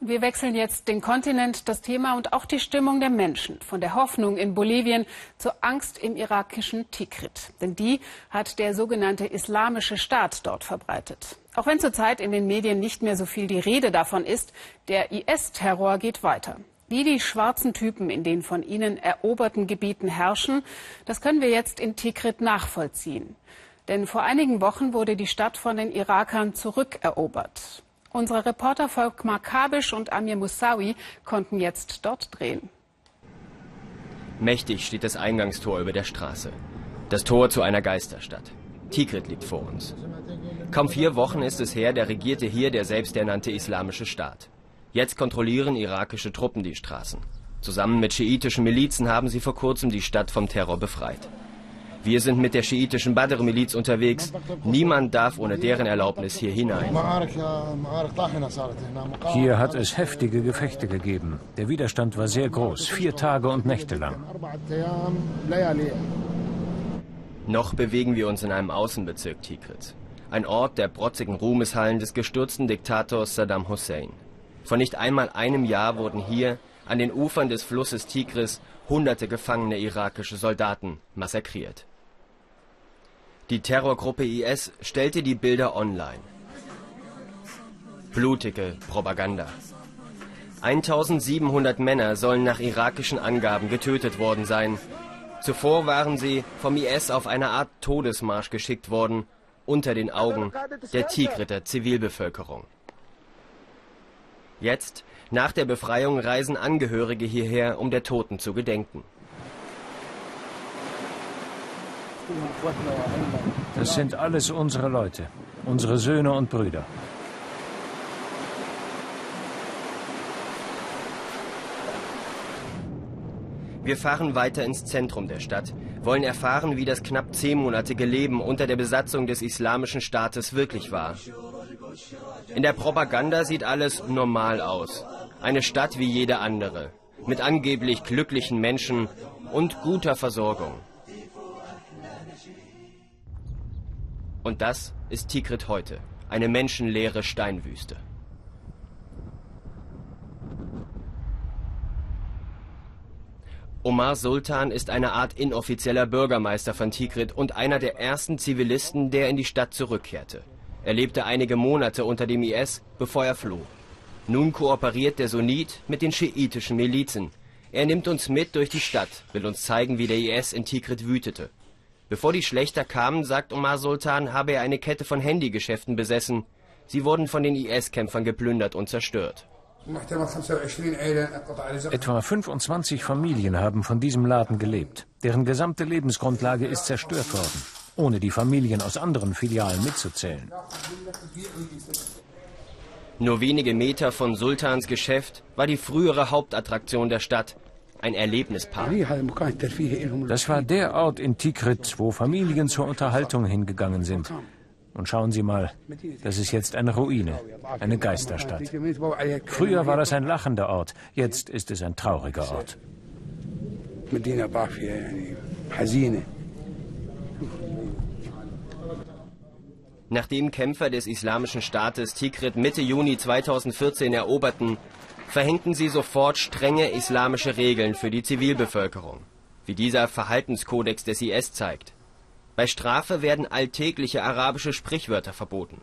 Wir wechseln jetzt den Kontinent, das Thema und auch die Stimmung der Menschen. Von der Hoffnung in Bolivien zur Angst im irakischen Tikrit. Denn die hat der sogenannte Islamische Staat dort verbreitet. Auch wenn zurzeit in den Medien nicht mehr so viel die Rede davon ist, der IS-Terror geht weiter. Wie die schwarzen Typen in den von ihnen eroberten Gebieten herrschen, das können wir jetzt in Tikrit nachvollziehen. Denn vor einigen Wochen wurde die Stadt von den Irakern zurückerobert. Unsere Reporter Volkmar Kabisch und Amir Moussawi konnten jetzt dort drehen. Mächtig steht das Eingangstor über der Straße. Das Tor zu einer Geisterstadt. Tikrit liegt vor uns. Kaum vier Wochen ist es her, der regierte hier der selbsternannte Islamische Staat. Jetzt kontrollieren irakische Truppen die Straßen. Zusammen mit schiitischen Milizen haben sie vor kurzem die Stadt vom Terror befreit. Wir sind mit der schiitischen Badr-Miliz unterwegs. Niemand darf ohne deren Erlaubnis hier hinein. Hier hat es heftige Gefechte gegeben. Der Widerstand war sehr groß, vier Tage und Nächte lang. Noch bewegen wir uns in einem Außenbezirk Tikrit. Ein Ort der protzigen Ruhmeshallen des gestürzten Diktators Saddam Hussein. Vor nicht einmal einem Jahr wurden hier, an den Ufern des Flusses Tigris, hunderte gefangene irakische Soldaten massakriert. Die Terrorgruppe IS stellte die Bilder online. Blutige Propaganda. 1700 Männer sollen nach irakischen Angaben getötet worden sein. Zuvor waren sie vom IS auf eine Art Todesmarsch geschickt worden, unter den Augen der Tigriter Zivilbevölkerung. Jetzt, nach der Befreiung, reisen Angehörige hierher, um der Toten zu gedenken. Das sind alles unsere Leute, unsere Söhne und Brüder. Wir fahren weiter ins Zentrum der Stadt, wollen erfahren, wie das knapp zehnmonatige Leben unter der Besatzung des Islamischen Staates wirklich war. In der Propaganda sieht alles normal aus. Eine Stadt wie jede andere, mit angeblich glücklichen Menschen und guter Versorgung. Und das ist Tikrit heute, eine menschenleere Steinwüste. Omar Sultan ist eine Art inoffizieller Bürgermeister von Tikrit und einer der ersten Zivilisten, der in die Stadt zurückkehrte. Er lebte einige Monate unter dem IS, bevor er floh. Nun kooperiert der Sunnit mit den schiitischen Milizen. Er nimmt uns mit durch die Stadt, will uns zeigen, wie der IS in Tikrit wütete. Bevor die Schlechter kamen, sagt Omar Sultan, habe er eine Kette von Handygeschäften besessen. Sie wurden von den IS-Kämpfern geplündert und zerstört. Etwa 25 Familien haben von diesem Laden gelebt. Deren gesamte Lebensgrundlage ist zerstört worden, ohne die Familien aus anderen Filialen mitzuzählen. Nur wenige Meter von Sultans Geschäft war die frühere Hauptattraktion der Stadt, ein Erlebnispark. Das war der Ort in Tikrit, wo Familien zur Unterhaltung hingegangen sind. Und schauen Sie mal, das ist jetzt eine Ruine, eine Geisterstadt. Früher war das ein lachender Ort, jetzt ist es ein trauriger Ort. Nachdem Kämpfer des Islamischen Staates Tikrit Mitte Juni 2014 eroberten, verhängten sie sofort strenge islamische Regeln für die Zivilbevölkerung, wie dieser Verhaltenskodex des IS zeigt. Bei Strafe werden alltägliche arabische Sprichwörter verboten.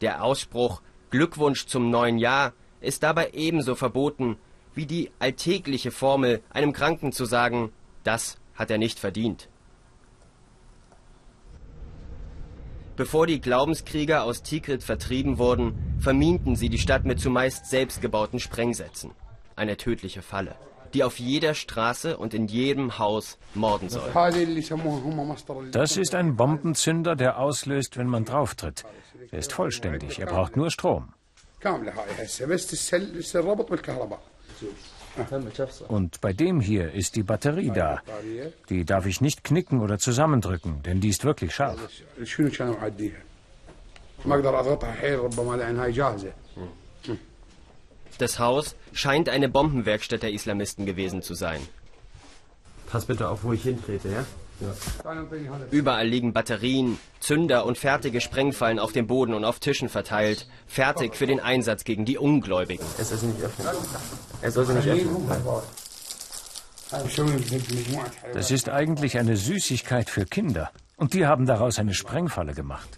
Der Ausspruch Glückwunsch zum neuen Jahr ist dabei ebenso verboten wie die alltägliche Formel, einem Kranken zu sagen, das hat er nicht verdient. Bevor die Glaubenskrieger aus Tikrit vertrieben wurden, verminten sie die Stadt mit zumeist selbstgebauten Sprengsätzen. Eine tödliche Falle, die auf jeder Straße und in jedem Haus morden soll. Das ist ein Bombenzünder, der auslöst, wenn man drauftritt. Er ist vollständig, er braucht nur Strom. Und bei dem hier ist die Batterie da. Die darf ich nicht knicken oder zusammendrücken, denn die ist wirklich scharf. Das Haus scheint eine Bombenwerkstatt der Islamisten gewesen zu sein. Pass bitte auf, wo ich hintrete, ja? Überall liegen Batterien, Zünder und fertige Sprengfallen auf dem Boden und auf Tischen verteilt, fertig für den Einsatz gegen die Ungläubigen. Es ist nicht öffnen. Er soll sie nicht öffnen. Das ist eigentlich eine Süßigkeit für Kinder. Und die haben daraus eine Sprengfalle gemacht.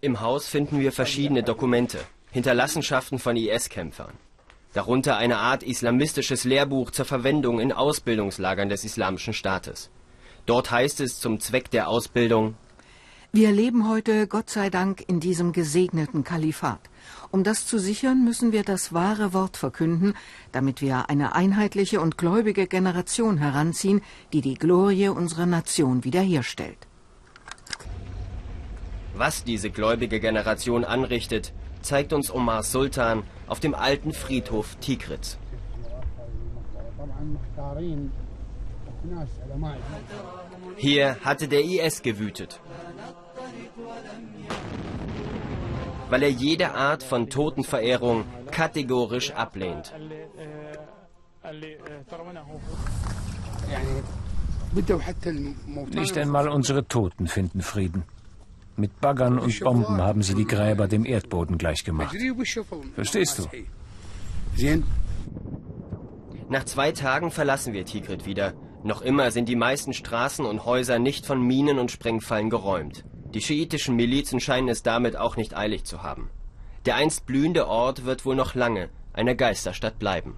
Im Haus finden wir verschiedene Dokumente, Hinterlassenschaften von IS-Kämpfern. Darunter eine Art islamistisches Lehrbuch zur Verwendung in Ausbildungslagern des Islamischen Staates. Dort heißt es zum Zweck der Ausbildung Wir leben heute, Gott sei Dank, in diesem gesegneten Kalifat. Um das zu sichern, müssen wir das wahre Wort verkünden, damit wir eine einheitliche und gläubige Generation heranziehen, die die Glorie unserer Nation wiederherstellt. Was diese gläubige Generation anrichtet, zeigt uns Omar Sultan auf dem alten Friedhof Tikrit. Hier hatte der IS gewütet. Weil er jede Art von Totenverehrung kategorisch ablehnt. Nicht einmal unsere Toten finden Frieden. Mit Baggern und Bomben haben sie die Gräber dem Erdboden gleichgemacht. Verstehst du? Nach zwei Tagen verlassen wir Tikrit wieder. Noch immer sind die meisten Straßen und Häuser nicht von Minen und Sprengfallen geräumt. Die schiitischen Milizen scheinen es damit auch nicht eilig zu haben. Der einst blühende Ort wird wohl noch lange eine Geisterstadt bleiben.